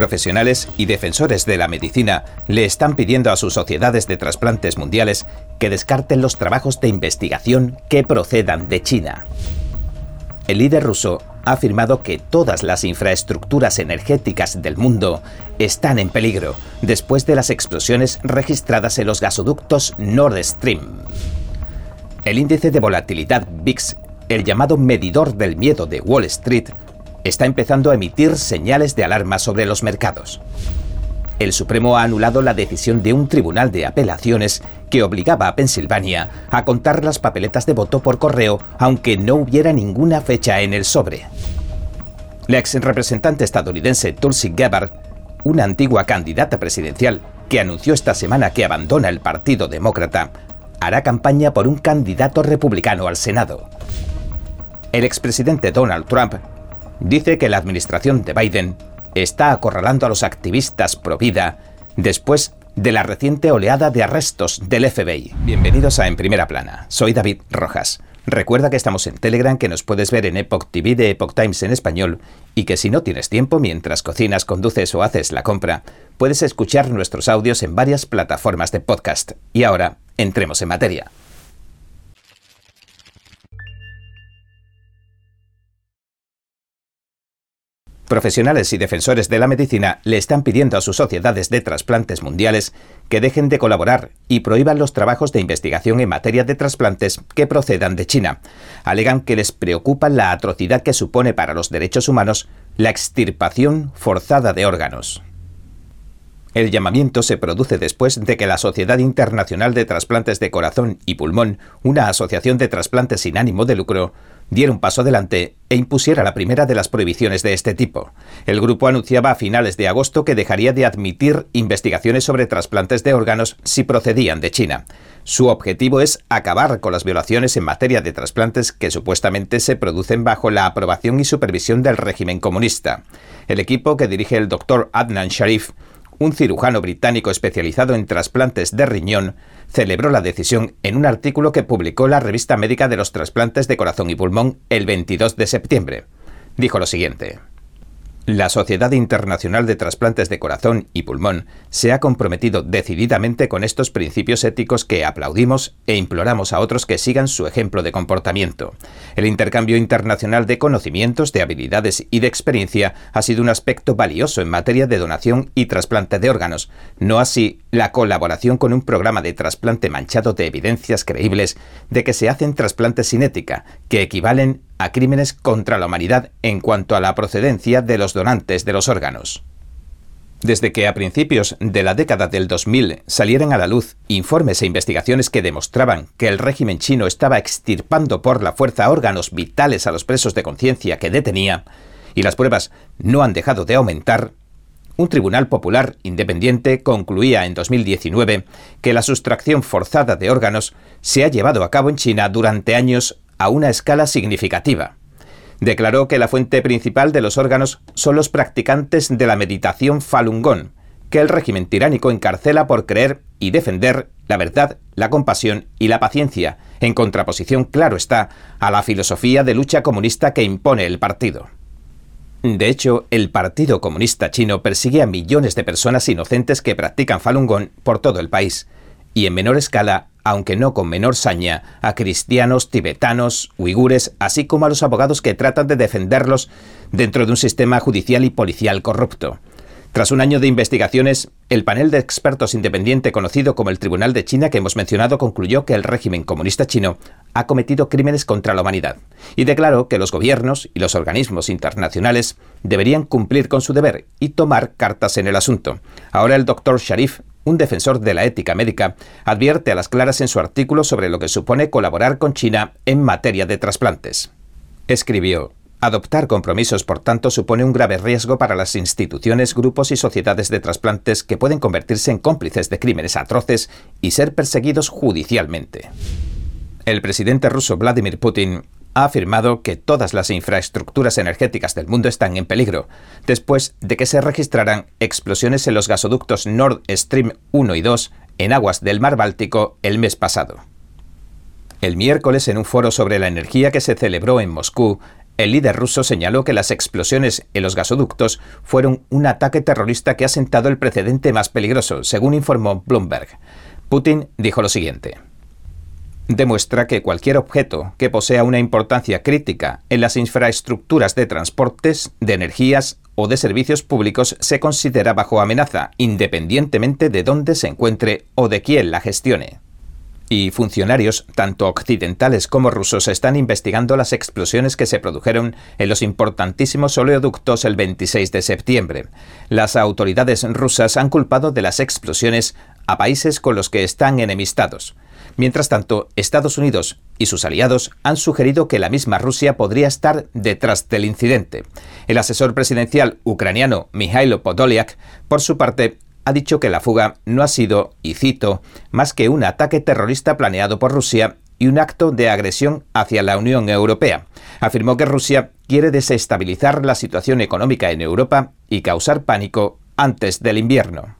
Profesionales y defensores de la medicina le están pidiendo a sus sociedades de trasplantes mundiales que descarten los trabajos de investigación que procedan de China. El líder ruso ha afirmado que todas las infraestructuras energéticas del mundo están en peligro después de las explosiones registradas en los gasoductos Nord Stream. El índice de volatilidad VIX, el llamado medidor del miedo de Wall Street, está empezando a emitir señales de alarma sobre los mercados. El Supremo ha anulado la decisión de un tribunal de apelaciones que obligaba a Pensilvania a contar las papeletas de voto por correo aunque no hubiera ninguna fecha en el sobre. La ex representante estadounidense Tulsi Gabbard, una antigua candidata presidencial que anunció esta semana que abandona el Partido Demócrata, hará campaña por un candidato republicano al Senado. El expresidente Donald Trump dice que la administración de Biden está acorralando a los activistas pro vida después de la reciente oleada de arrestos del FBI. Bienvenidos a En Primera Plana. Soy David Rojas. Recuerda que estamos en Telegram, que nos puedes ver en Epoch TV de Epoch Times en español y que si no tienes tiempo mientras cocinas, conduces o haces la compra, puedes escuchar nuestros audios en varias plataformas de podcast. Y ahora, entremos en materia. Profesionales y defensores de la medicina le están pidiendo a sus sociedades de trasplantes mundiales que dejen de colaborar y prohíban los trabajos de investigación en materia de trasplantes que procedan de China. Alegan que les preocupa la atrocidad que supone para los derechos humanos la extirpación forzada de órganos. El llamamiento se produce después de que la Sociedad Internacional de Trasplantes de Corazón y Pulmón, una asociación de trasplantes sin ánimo de lucro, diera un paso adelante e impusiera la primera de las prohibiciones de este tipo. El grupo anunciaba a finales de agosto que dejaría de admitir investigaciones sobre trasplantes de órganos si procedían de China. Su objetivo es acabar con las violaciones en materia de trasplantes que supuestamente se producen bajo la aprobación y supervisión del régimen comunista. El equipo que dirige el doctor Adnan Sharif un cirujano británico especializado en trasplantes de riñón, celebró la decisión en un artículo que publicó la revista médica de los trasplantes de corazón y pulmón el 22 de septiembre. Dijo lo siguiente. La Sociedad Internacional de Trasplantes de Corazón y Pulmón se ha comprometido decididamente con estos principios éticos que aplaudimos e imploramos a otros que sigan su ejemplo de comportamiento. El intercambio internacional de conocimientos, de habilidades y de experiencia ha sido un aspecto valioso en materia de donación y trasplante de órganos, no así la colaboración con un programa de trasplante manchado de evidencias creíbles de que se hacen trasplantes sin ética, que equivalen a crímenes contra la humanidad en cuanto a la procedencia de los donantes de los órganos. Desde que a principios de la década del 2000 salieran a la luz informes e investigaciones que demostraban que el régimen chino estaba extirpando por la fuerza órganos vitales a los presos de conciencia que detenía, y las pruebas no han dejado de aumentar, un tribunal popular independiente concluía en 2019 que la sustracción forzada de órganos se ha llevado a cabo en China durante años a una escala significativa. Declaró que la fuente principal de los órganos son los practicantes de la meditación Falun Gong, que el régimen tiránico encarcela por creer y defender la verdad, la compasión y la paciencia, en contraposición, claro está, a la filosofía de lucha comunista que impone el partido. De hecho, el Partido Comunista Chino persigue a millones de personas inocentes que practican Falun Gong por todo el país, y en menor escala aunque no con menor saña, a cristianos, tibetanos, uigures, así como a los abogados que tratan de defenderlos dentro de un sistema judicial y policial corrupto. Tras un año de investigaciones, el panel de expertos independiente conocido como el Tribunal de China que hemos mencionado concluyó que el régimen comunista chino ha cometido crímenes contra la humanidad y declaró que los gobiernos y los organismos internacionales deberían cumplir con su deber y tomar cartas en el asunto. Ahora el doctor Sharif un defensor de la ética médica, advierte a las claras en su artículo sobre lo que supone colaborar con China en materia de trasplantes. Escribió, Adoptar compromisos, por tanto, supone un grave riesgo para las instituciones, grupos y sociedades de trasplantes que pueden convertirse en cómplices de crímenes atroces y ser perseguidos judicialmente. El presidente ruso Vladimir Putin ha afirmado que todas las infraestructuras energéticas del mundo están en peligro, después de que se registraran explosiones en los gasoductos Nord Stream 1 y 2 en aguas del mar Báltico el mes pasado. El miércoles, en un foro sobre la energía que se celebró en Moscú, el líder ruso señaló que las explosiones en los gasoductos fueron un ataque terrorista que ha sentado el precedente más peligroso, según informó Bloomberg. Putin dijo lo siguiente. Demuestra que cualquier objeto que posea una importancia crítica en las infraestructuras de transportes, de energías o de servicios públicos se considera bajo amenaza, independientemente de dónde se encuentre o de quién la gestione y funcionarios, tanto occidentales como rusos, están investigando las explosiones que se produjeron en los importantísimos oleoductos el 26 de septiembre. Las autoridades rusas han culpado de las explosiones a países con los que están enemistados. Mientras tanto, Estados Unidos y sus aliados han sugerido que la misma Rusia podría estar detrás del incidente. El asesor presidencial ucraniano Mikhailo Podolyak, por su parte, ha dicho que la fuga no ha sido, y cito, más que un ataque terrorista planeado por Rusia y un acto de agresión hacia la Unión Europea. Afirmó que Rusia quiere desestabilizar la situación económica en Europa y causar pánico antes del invierno.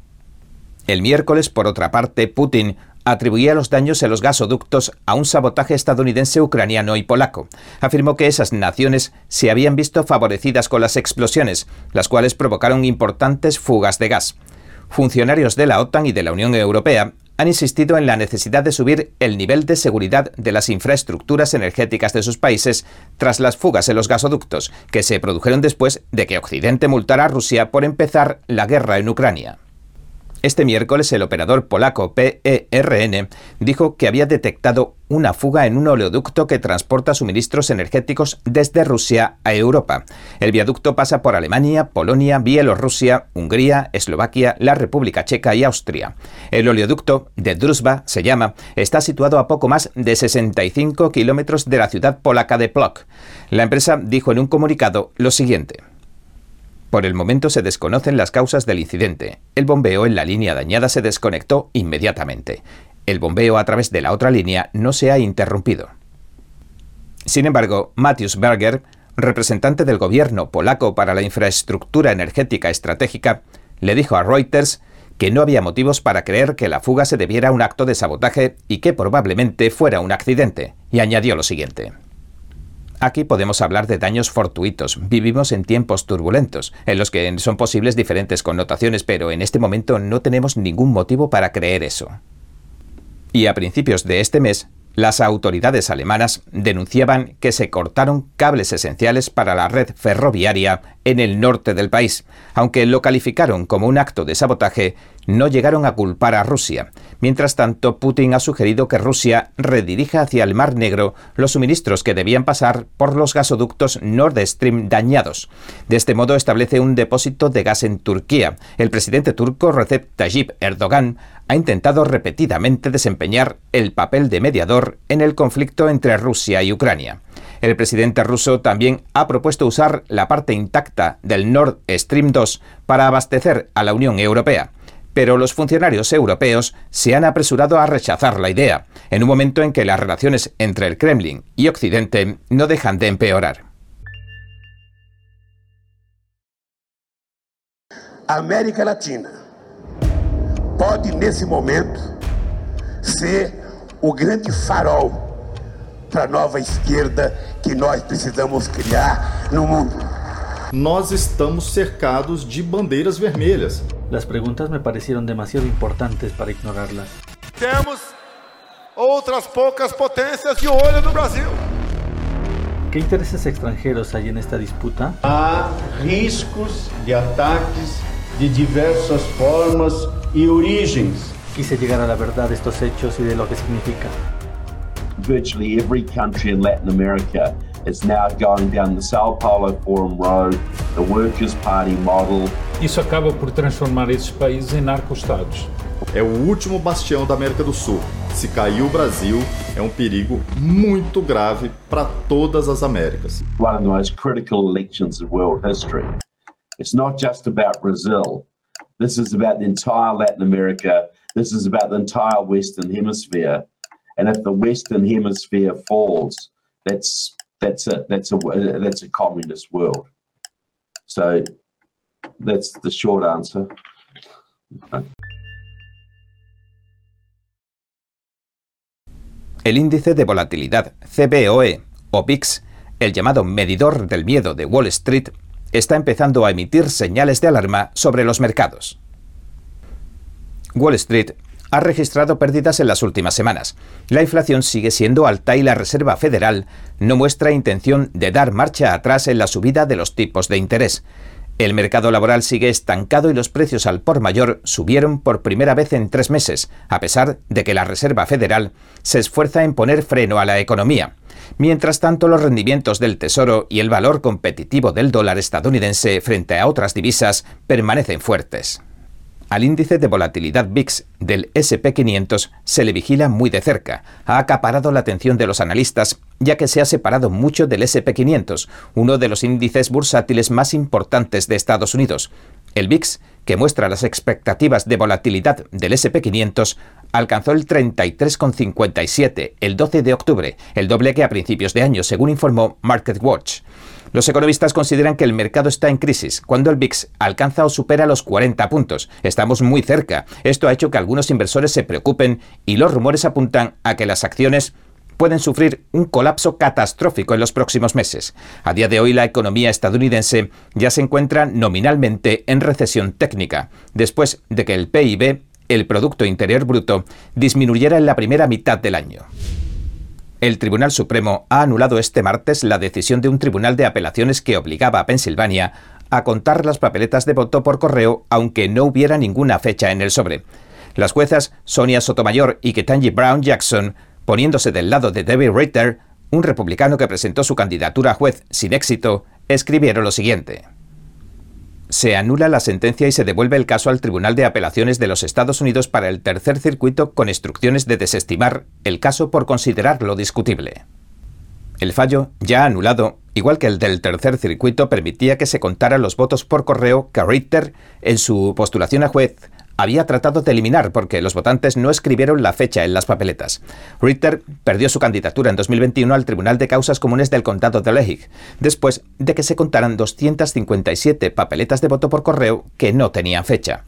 El miércoles, por otra parte, Putin atribuía los daños en los gasoductos a un sabotaje estadounidense, ucraniano y polaco. Afirmó que esas naciones se habían visto favorecidas con las explosiones, las cuales provocaron importantes fugas de gas funcionarios de la OTAN y de la Unión Europea han insistido en la necesidad de subir el nivel de seguridad de las infraestructuras energéticas de sus países tras las fugas en los gasoductos, que se produjeron después de que Occidente multara a Rusia por empezar la guerra en Ucrania. Este miércoles el operador polaco PERN dijo que había detectado una fuga en un oleoducto que transporta suministros energéticos desde Rusia a Europa. El viaducto pasa por Alemania, Polonia, Bielorrusia, Hungría, Eslovaquia, la República Checa y Austria. El oleoducto de Druzhba se llama, está situado a poco más de 65 kilómetros de la ciudad polaca de Plock. La empresa dijo en un comunicado lo siguiente. Por el momento se desconocen las causas del incidente. El bombeo en la línea dañada se desconectó inmediatamente. El bombeo a través de la otra línea no se ha interrumpido. Sin embargo, Matthews Berger, representante del gobierno polaco para la infraestructura energética estratégica, le dijo a Reuters que no había motivos para creer que la fuga se debiera a un acto de sabotaje y que probablemente fuera un accidente, y añadió lo siguiente. Aquí podemos hablar de daños fortuitos. Vivimos en tiempos turbulentos, en los que son posibles diferentes connotaciones, pero en este momento no tenemos ningún motivo para creer eso. Y a principios de este mes, las autoridades alemanas denunciaban que se cortaron cables esenciales para la red ferroviaria en el norte del país. Aunque lo calificaron como un acto de sabotaje, no llegaron a culpar a Rusia. Mientras tanto, Putin ha sugerido que Rusia redirija hacia el Mar Negro los suministros que debían pasar por los gasoductos Nord Stream dañados. De este modo establece un depósito de gas en Turquía. El presidente turco Recep Tayyip Erdogan ha intentado repetidamente desempeñar el papel de mediador en el conflicto entre Rusia y Ucrania. El presidente ruso también ha propuesto usar la parte intacta del Nord Stream 2 para abastecer a la Unión Europea pero los funcionarios europeos se han apresurado a rechazar la idea, en un momento en que las relaciones entre el Kremlin y Occidente no dejan de empeorar. América Latina pode, nesse momento, ser o grande farol para a nova esquerda que nós precisamos criar no mundo. Nós estamos cercados de bandeiras vermelhas. Las preguntas me parecieron demasiado importantes para ignorarlas. Temos outras poucas potências de olho no Brasil. ¿Qué intereses extranjeros hay en esta disputa? Há riscos de ataques de diversas formas y origens. Quise llegar a la verdad de estos hechos y de lo que significa. Virtually every country in Latin America is now going down the Sao Paulo Forum Road, the Workers' Party model. Isso acaba por transformar esses países em narco-estados. É o último bastião da América do Sul. Se cair o Brasil, é um perigo muito grave para todas as Américas. One of the most critical elections in world history. It's not just about Brazil. This is about the entire Latin America. This is about the entire Western Hemisphere. And if the Western Hemisphere falls, that's that's a that's a that's a communist world. So that's the short answer. El índice de volatilidad CBOE o VIX el llamado medidor del miedo de Wall Street, está empezando a emitir señales de alarma sobre los mercados. Wall Street ha registrado pérdidas en las últimas semanas. La inflación sigue siendo alta y la Reserva Federal no muestra intención de dar marcha atrás en la subida de los tipos de interés. El mercado laboral sigue estancado y los precios al por mayor subieron por primera vez en tres meses, a pesar de que la Reserva Federal se esfuerza en poner freno a la economía. Mientras tanto, los rendimientos del Tesoro y el valor competitivo del dólar estadounidense frente a otras divisas permanecen fuertes. Al índice de volatilidad VIX del SP500 se le vigila muy de cerca. Ha acaparado la atención de los analistas ya que se ha separado mucho del SP500, uno de los índices bursátiles más importantes de Estados Unidos. El VIX, que muestra las expectativas de volatilidad del SP500, alcanzó el 33,57 el 12 de octubre, el doble que a principios de año, según informó MarketWatch. Los economistas consideran que el mercado está en crisis cuando el VIX alcanza o supera los 40 puntos. Estamos muy cerca. Esto ha hecho que algunos inversores se preocupen y los rumores apuntan a que las acciones pueden sufrir un colapso catastrófico en los próximos meses. A día de hoy la economía estadounidense ya se encuentra nominalmente en recesión técnica, después de que el PIB, el Producto Interior Bruto, disminuyera en la primera mitad del año. El Tribunal Supremo ha anulado este martes la decisión de un tribunal de apelaciones que obligaba a Pensilvania a contar las papeletas de voto por correo aunque no hubiera ninguna fecha en el sobre. Las juezas Sonia Sotomayor y Ketanji Brown Jackson, poniéndose del lado de David Ritter, un republicano que presentó su candidatura a juez sin éxito, escribieron lo siguiente se anula la sentencia y se devuelve el caso al Tribunal de Apelaciones de los Estados Unidos para el tercer circuito con instrucciones de desestimar el caso por considerarlo discutible. El fallo, ya anulado, igual que el del tercer circuito, permitía que se contaran los votos por correo que Ritter, en su postulación a juez, había tratado de eliminar porque los votantes no escribieron la fecha en las papeletas. Ritter perdió su candidatura en 2021 al Tribunal de Causas Comunes del Condado de Lehigh, después de que se contaran 257 papeletas de voto por correo que no tenían fecha.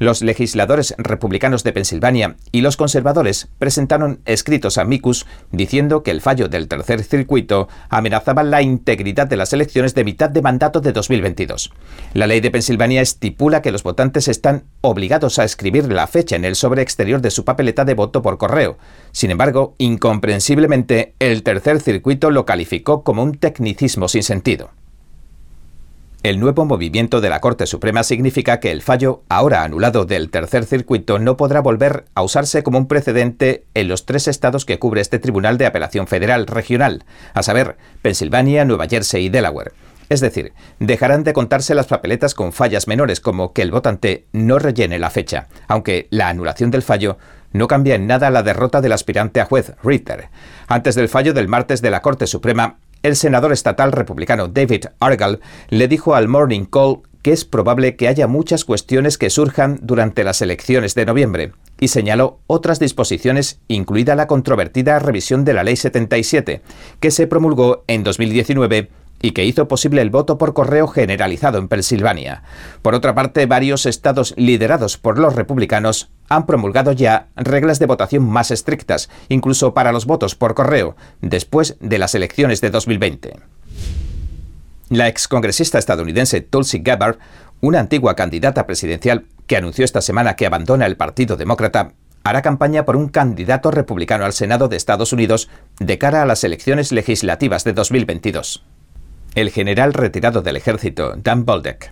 Los legisladores republicanos de Pensilvania y los conservadores presentaron escritos a Micus diciendo que el fallo del tercer circuito amenazaba la integridad de las elecciones de mitad de mandato de 2022. La ley de Pensilvania estipula que los votantes están obligados a escribir la fecha en el sobre exterior de su papeleta de voto por correo. Sin embargo, incomprensiblemente, el tercer circuito lo calificó como un tecnicismo sin sentido. El nuevo movimiento de la Corte Suprema significa que el fallo, ahora anulado del tercer circuito, no podrá volver a usarse como un precedente en los tres estados que cubre este Tribunal de Apelación Federal Regional, a saber, Pensilvania, Nueva Jersey y Delaware. Es decir, dejarán de contarse las papeletas con fallas menores como que el votante no rellene la fecha, aunque la anulación del fallo no cambia en nada la derrota del aspirante a juez Ritter. Antes del fallo del martes de la Corte Suprema, el senador estatal republicano David Argall le dijo al Morning Call que es probable que haya muchas cuestiones que surjan durante las elecciones de noviembre, y señaló otras disposiciones, incluida la controvertida revisión de la Ley 77, que se promulgó en 2019 y que hizo posible el voto por correo generalizado en Pensilvania. Por otra parte, varios estados liderados por los republicanos han promulgado ya reglas de votación más estrictas, incluso para los votos por correo, después de las elecciones de 2020. La excongresista estadounidense Tulsi Gabbard, una antigua candidata presidencial que anunció esta semana que abandona el Partido Demócrata, hará campaña por un candidato republicano al Senado de Estados Unidos de cara a las elecciones legislativas de 2022 el general retirado del ejército Dan Bolduc,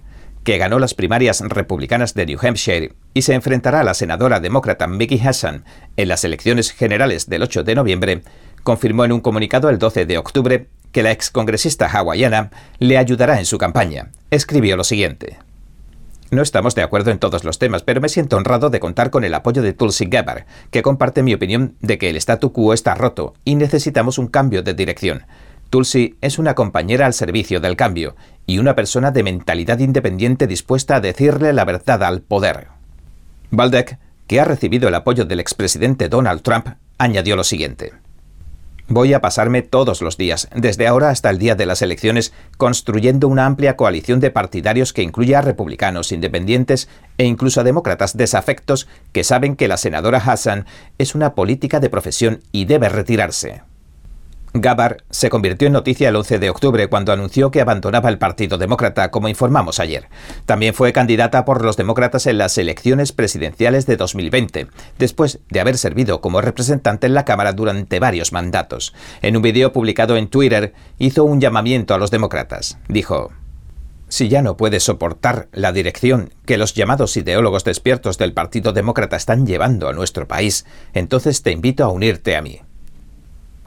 que ganó las primarias republicanas de New Hampshire y se enfrentará a la senadora demócrata Mickey Hassan en las elecciones generales del 8 de noviembre, confirmó en un comunicado el 12 de octubre que la excongresista hawaiana le ayudará en su campaña. Escribió lo siguiente. No estamos de acuerdo en todos los temas, pero me siento honrado de contar con el apoyo de Tulsi Gabbard, que comparte mi opinión de que el statu quo está roto y necesitamos un cambio de dirección. Tulsi es una compañera al servicio del cambio y una persona de mentalidad independiente dispuesta a decirle la verdad al poder. Baldeck, que ha recibido el apoyo del expresidente Donald Trump, añadió lo siguiente. Voy a pasarme todos los días, desde ahora hasta el día de las elecciones, construyendo una amplia coalición de partidarios que incluya a republicanos, independientes e incluso a demócratas desafectos que saben que la senadora Hassan es una política de profesión y debe retirarse. Gabbard se convirtió en noticia el 11 de octubre cuando anunció que abandonaba el Partido Demócrata, como informamos ayer. También fue candidata por los demócratas en las elecciones presidenciales de 2020, después de haber servido como representante en la Cámara durante varios mandatos. En un video publicado en Twitter, hizo un llamamiento a los demócratas. Dijo, si ya no puedes soportar la dirección que los llamados ideólogos despiertos del Partido Demócrata están llevando a nuestro país, entonces te invito a unirte a mí.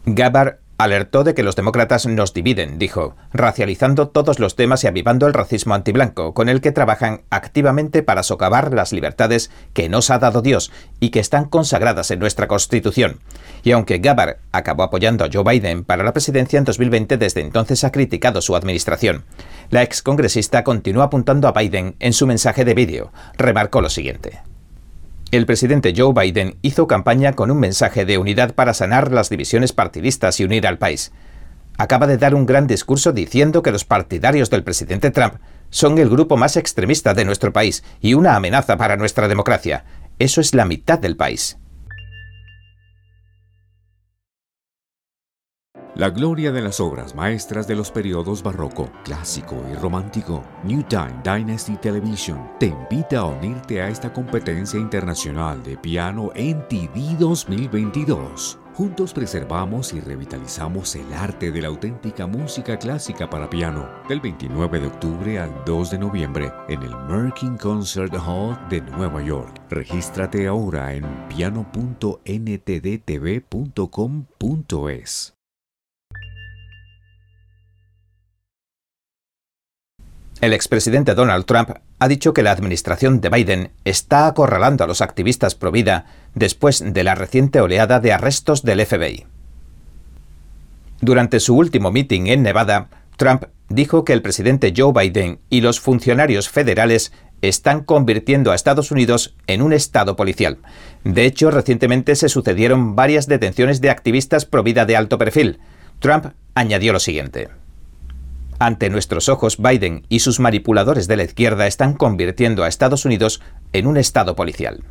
Gabbard Alertó de que los demócratas nos dividen, dijo, racializando todos los temas y avivando el racismo antiblanco, con el que trabajan activamente para socavar las libertades que nos ha dado Dios y que están consagradas en nuestra Constitución. Y aunque Gabbard acabó apoyando a Joe Biden para la presidencia en 2020, desde entonces ha criticado su administración. La excongresista continuó apuntando a Biden en su mensaje de vídeo. Remarcó lo siguiente. El presidente Joe Biden hizo campaña con un mensaje de unidad para sanar las divisiones partidistas y unir al país. Acaba de dar un gran discurso diciendo que los partidarios del presidente Trump son el grupo más extremista de nuestro país y una amenaza para nuestra democracia. Eso es la mitad del país. La gloria de las obras maestras de los periodos barroco, clásico y romántico. New Time Dynasty Television te invita a unirte a esta competencia internacional de piano en TV 2022. Juntos preservamos y revitalizamos el arte de la auténtica música clásica para piano, del 29 de octubre al 2 de noviembre en el Merkin Concert Hall de Nueva York. Regístrate ahora en piano.ntdtv.com.es. El expresidente Donald Trump ha dicho que la administración de Biden está acorralando a los activistas pro vida después de la reciente oleada de arrestos del FBI. Durante su último meeting en Nevada, Trump dijo que el presidente Joe Biden y los funcionarios federales están convirtiendo a Estados Unidos en un estado policial. De hecho, recientemente se sucedieron varias detenciones de activistas pro vida de alto perfil. Trump añadió lo siguiente. Ante nuestros ojos, Biden y sus manipuladores de la izquierda están convirtiendo a Estados Unidos en un estado policial.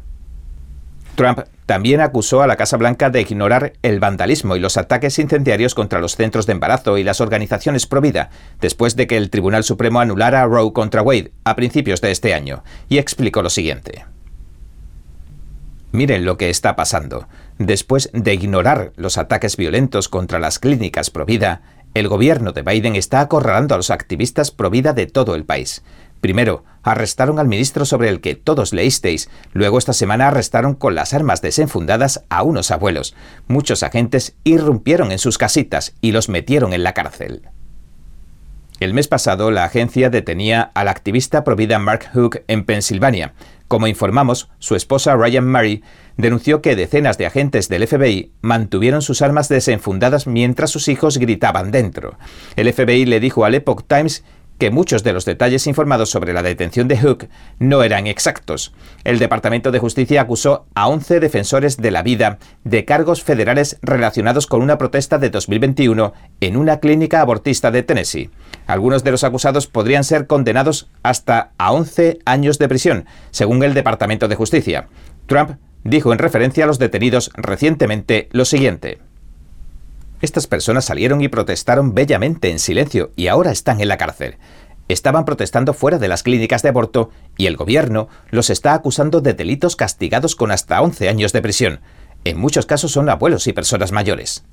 Trump también acusó a la Casa Blanca de ignorar el vandalismo y los ataques incendiarios contra los centros de embarazo y las organizaciones pro vida, después de que el Tribunal Supremo anulara Roe contra Wade a principios de este año, y explicó lo siguiente. Miren lo que está pasando. Después de ignorar los ataques violentos contra las clínicas pro vida, el gobierno de Biden está acorralando a los activistas pro vida de todo el país. Primero, arrestaron al ministro sobre el que todos leísteis. Luego esta semana arrestaron con las armas desenfundadas a unos abuelos. Muchos agentes irrumpieron en sus casitas y los metieron en la cárcel. El mes pasado, la agencia detenía al activista pro vida Mark Hook en Pensilvania. Como informamos, su esposa Ryan Murray denunció que decenas de agentes del FBI mantuvieron sus armas desenfundadas mientras sus hijos gritaban dentro. El FBI le dijo al Epoch Times que muchos de los detalles informados sobre la detención de Hook no eran exactos. El Departamento de Justicia acusó a 11 defensores de la vida de cargos federales relacionados con una protesta de 2021 en una clínica abortista de Tennessee. Algunos de los acusados podrían ser condenados hasta a 11 años de prisión, según el Departamento de Justicia. Trump dijo en referencia a los detenidos recientemente lo siguiente. Estas personas salieron y protestaron bellamente en silencio y ahora están en la cárcel. Estaban protestando fuera de las clínicas de aborto y el gobierno los está acusando de delitos castigados con hasta 11 años de prisión. En muchos casos son abuelos y personas mayores.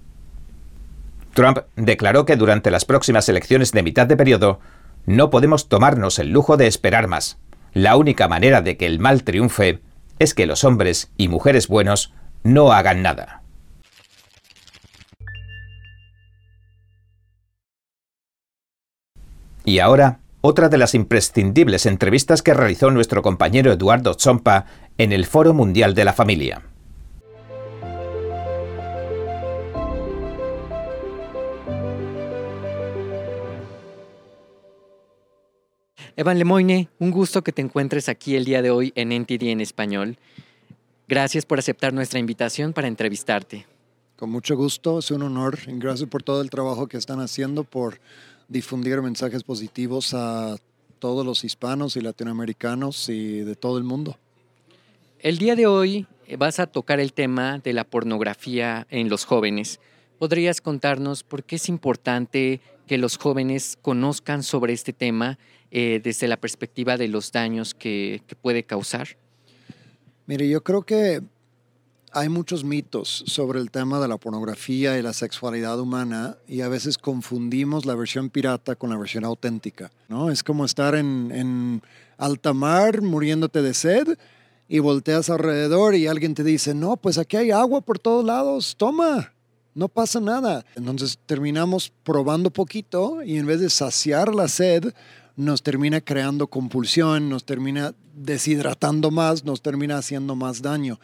Trump declaró que durante las próximas elecciones de mitad de periodo no podemos tomarnos el lujo de esperar más. La única manera de que el mal triunfe es que los hombres y mujeres buenos no hagan nada. Y ahora, otra de las imprescindibles entrevistas que realizó nuestro compañero Eduardo Zompa en el Foro Mundial de la Familia. Evan Lemoyne, un gusto que te encuentres aquí el día de hoy en NTD en español. Gracias por aceptar nuestra invitación para entrevistarte. Con mucho gusto, es un honor y gracias por todo el trabajo que están haciendo por difundir mensajes positivos a todos los hispanos y latinoamericanos y de todo el mundo. El día de hoy vas a tocar el tema de la pornografía en los jóvenes ¿Podrías contarnos por qué es importante que los jóvenes conozcan sobre este tema eh, desde la perspectiva de los daños que, que puede causar? Mire, yo creo que hay muchos mitos sobre el tema de la pornografía y la sexualidad humana y a veces confundimos la versión pirata con la versión auténtica, ¿no? Es como estar en, en alta mar muriéndote de sed y volteas alrededor y alguien te dice, no, pues aquí hay agua por todos lados, toma, no pasa nada. Entonces terminamos probando poquito y en vez de saciar la sed, nos termina creando compulsión, nos termina deshidratando más, nos termina haciendo más daño.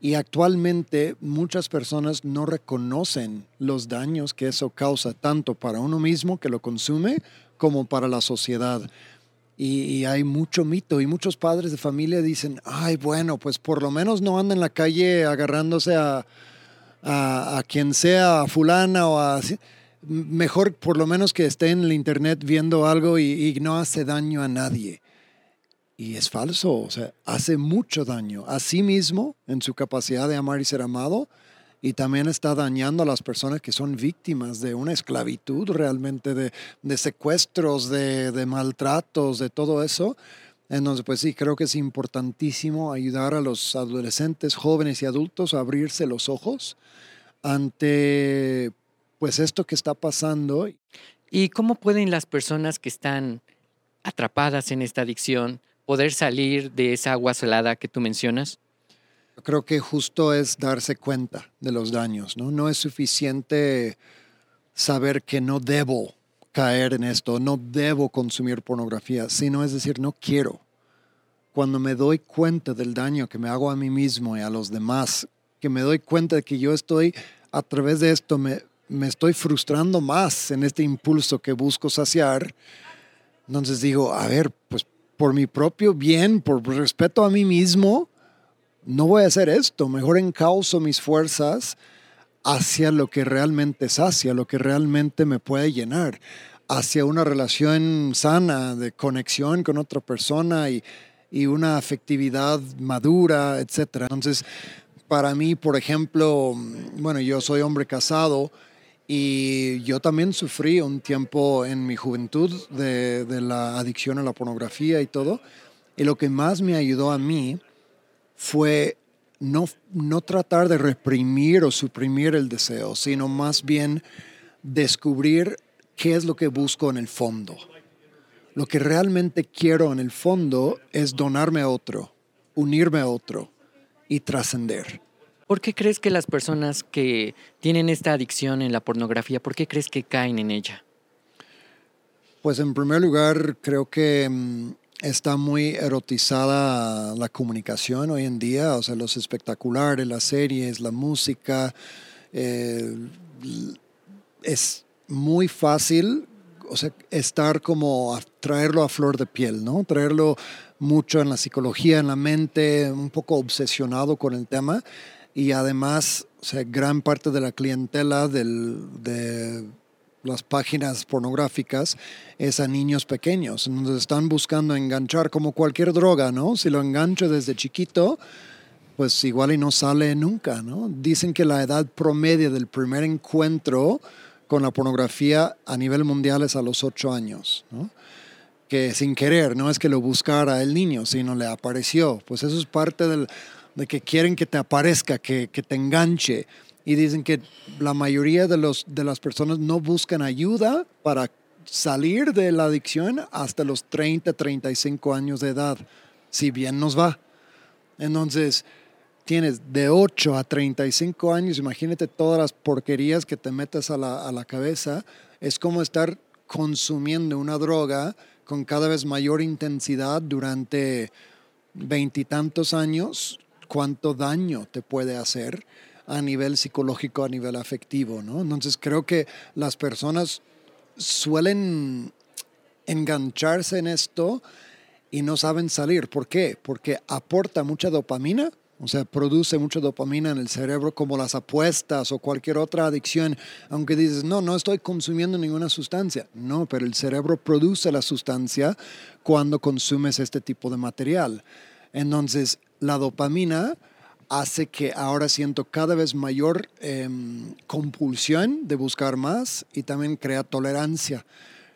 Y actualmente muchas personas no reconocen los daños que eso causa, tanto para uno mismo que lo consume como para la sociedad. Y, hay mucho mito y muchos padres de familia dicen, ay, bueno, pues por lo menos no anda en la calle agarrándose a, a, quien sea, a fulana o a... Mejor por lo menos que esté en el internet viendo algo y, y no hace daño a nadie. Y es falso, o sea, hace mucho daño a sí mismo en su capacidad de amar y ser amado, y también está dañando a las personas que son víctimas de una esclavitud realmente, de, de secuestros, de, de, maltratos, de todo eso. Entonces, pues sí, creo que es importantísimo ayudar a los adolescentes, jóvenes y adultos a abrirse los ojos ante pues esto que está pasando. ¿Y cómo pueden las personas que están atrapadas en esta adicción poder salir de esa agua salada que tú mencionas? Creo que justo es darse cuenta de los daños, ¿no? No es suficiente saber que no debo caer en esto, no debo consumir pornografía, sino es decir, no quiero. Cuando me doy cuenta del daño que me hago a mí mismo y a los demás, que me doy cuenta de que yo estoy, a través de esto, me, me estoy frustrando más en este impulso que busco saciar, entonces digo, a ver, pues por mi propio bien, por respeto a mí mismo, no voy a hacer esto. Mejor encauzo mis fuerzas hacia lo que realmente es hacia lo que realmente me puede llenar, hacia una relación sana de conexión con otra persona y, y una afectividad madura, etc. Entonces, para mí, por ejemplo, bueno, yo soy hombre casado, y yo también sufrí un tiempo en mi juventud de, la adicción a la pornografía y todo. Y lo que más me ayudó a mí fue no, no tratar de reprimir o suprimir el deseo, sino más bien descubrir qué es lo que busco en el fondo. Lo que realmente quiero en el fondo es donarme a otro, unirme a otro y trascender. ¿Por qué crees que las personas que tienen esta adicción en la pornografía, por qué crees que caen en ella? Pues en primer lugar, creo que mm, está muy erotizada la comunicación hoy en día, o sea, los espectaculares, las series, la música. Eh, es muy fácil, o sea, estar como traerlo a flor de piel, ¿no? Traerlo mucho en la psicología, en la mente, un poco obsesionado con el tema y además gran parte de la clientela de las páginas pornográficas es a niños pequeños, donde están buscando enganchar como cualquier droga, ¿no? Si lo engancho desde chiquito, pues igual y no sale nunca, ¿no? Dicen que la edad promedio del primer encuentro con la pornografía a nivel mundial es a los ocho años. Que sin querer, no es que lo buscara el niño, sino le apareció. Pues eso es parte del, de que quieren que te aparezca, que, que te enganche. Y dicen que la mayoría de, los, de las personas no buscan ayuda para salir de la adicción hasta los 30, 35 años de edad, si bien nos va. Entonces, tienes de 8 a 35 años, imagínate todas las porquerías que te metes a la, a la cabeza, es como estar consumiendo una droga con cada vez mayor intensidad durante veintitantos años cuánto daño te puede hacer a nivel psicológico, a nivel afectivo, ¿no? Entonces creo que las personas suelen engancharse en esto y no saben salir. ¿Por qué? Porque aporta mucha dopamina, o sea, produce mucha dopamina en el cerebro como las apuestas o cualquier otra adicción, aunque dices, no, no estoy consumiendo ninguna sustancia. No, pero el cerebro produce la sustancia cuando consumes este tipo de material. Entonces, la dopamina hace que ahora siento cada vez mayor em, compulsión de buscar más y también crea tolerancia,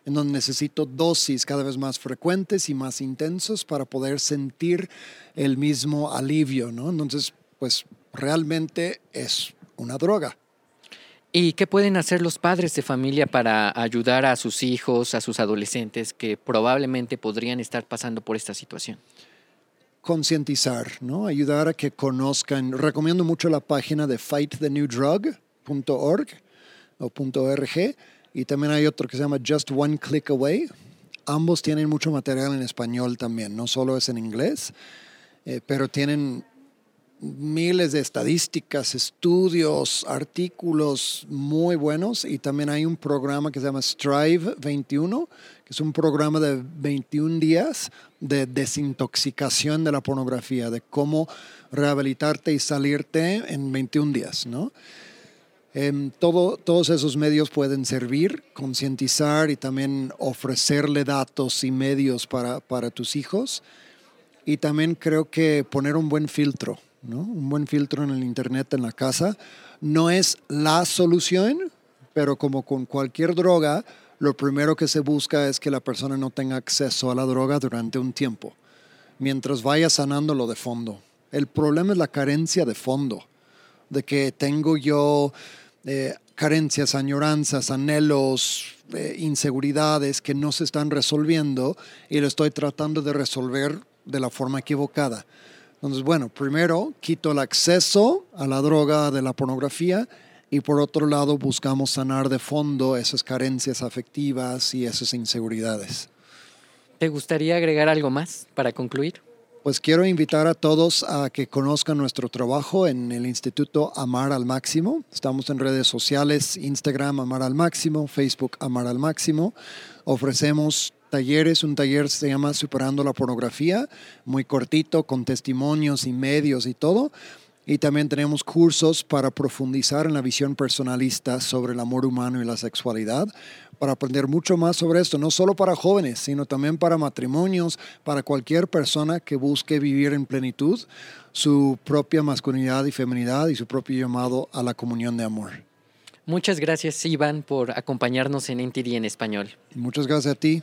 en donde necesito dosis cada vez más frecuentes y más intensos para poder sentir el mismo alivio, ¿no? Entonces, pues realmente es una droga. ¿Y qué pueden hacer los padres de familia para ayudar a sus hijos, a sus adolescentes que probablemente podrían estar pasando por esta situación? Concientizar, ¿no? Ayudar a que conozcan. Recomiendo mucho la página de fightthenewdrug.org o .org y también hay otro que se llama Just One Click Away. Ambos tienen mucho material en español también, no solo es en inglés, eh, pero tienen miles de estadísticas, estudios, artículos muy buenos y también hay un programa que se llama Strive 21, que es un programa de 21 días de desintoxicación de la pornografía, de cómo rehabilitarte y salirte en 21 días, ¿no? Em, todo, todos esos medios pueden servir, concientizar y también ofrecerle datos y medios para, para tus hijos. Y también creo que poner un buen filtro, un buen filtro en el Internet en la casa no es la solución, pero como con cualquier droga, lo primero que se busca es que la persona no tenga acceso a la droga durante un tiempo, mientras vaya sanando lo de fondo. El problema es la carencia de fondo, de que tengo yo eh, carencias, añoranzas, anhelos, eh, inseguridades que no se están resolviendo y lo estoy tratando de resolver de la forma equivocada. Entonces, bueno, primero quito el acceso a la droga de la pornografía y por otro lado buscamos sanar de fondo esas carencias afectivas y esas inseguridades. ¿Te gustaría agregar algo más para concluir? Pues quiero invitar a todos a que conozcan nuestro trabajo en el Instituto Amar al Máximo. Estamos en redes sociales, Instagram Amar al Máximo, Facebook Amar al Máximo. Ofrecemos talleres. Un taller se llama Superando la Pornografía, muy cortito, con testimonios y medios y todo. Y también tenemos cursos para profundizar en la visión personalista sobre el amor humano y la sexualidad, para aprender mucho más sobre esto, no solo para jóvenes, sino también para matrimonios, para cualquier persona que busque vivir en plenitud su propia masculinidad y feminidad y su propio llamado a la comunión de amor. Muchas gracias, Iván, por acompañarnos en NTD en español. Muchas gracias a ti.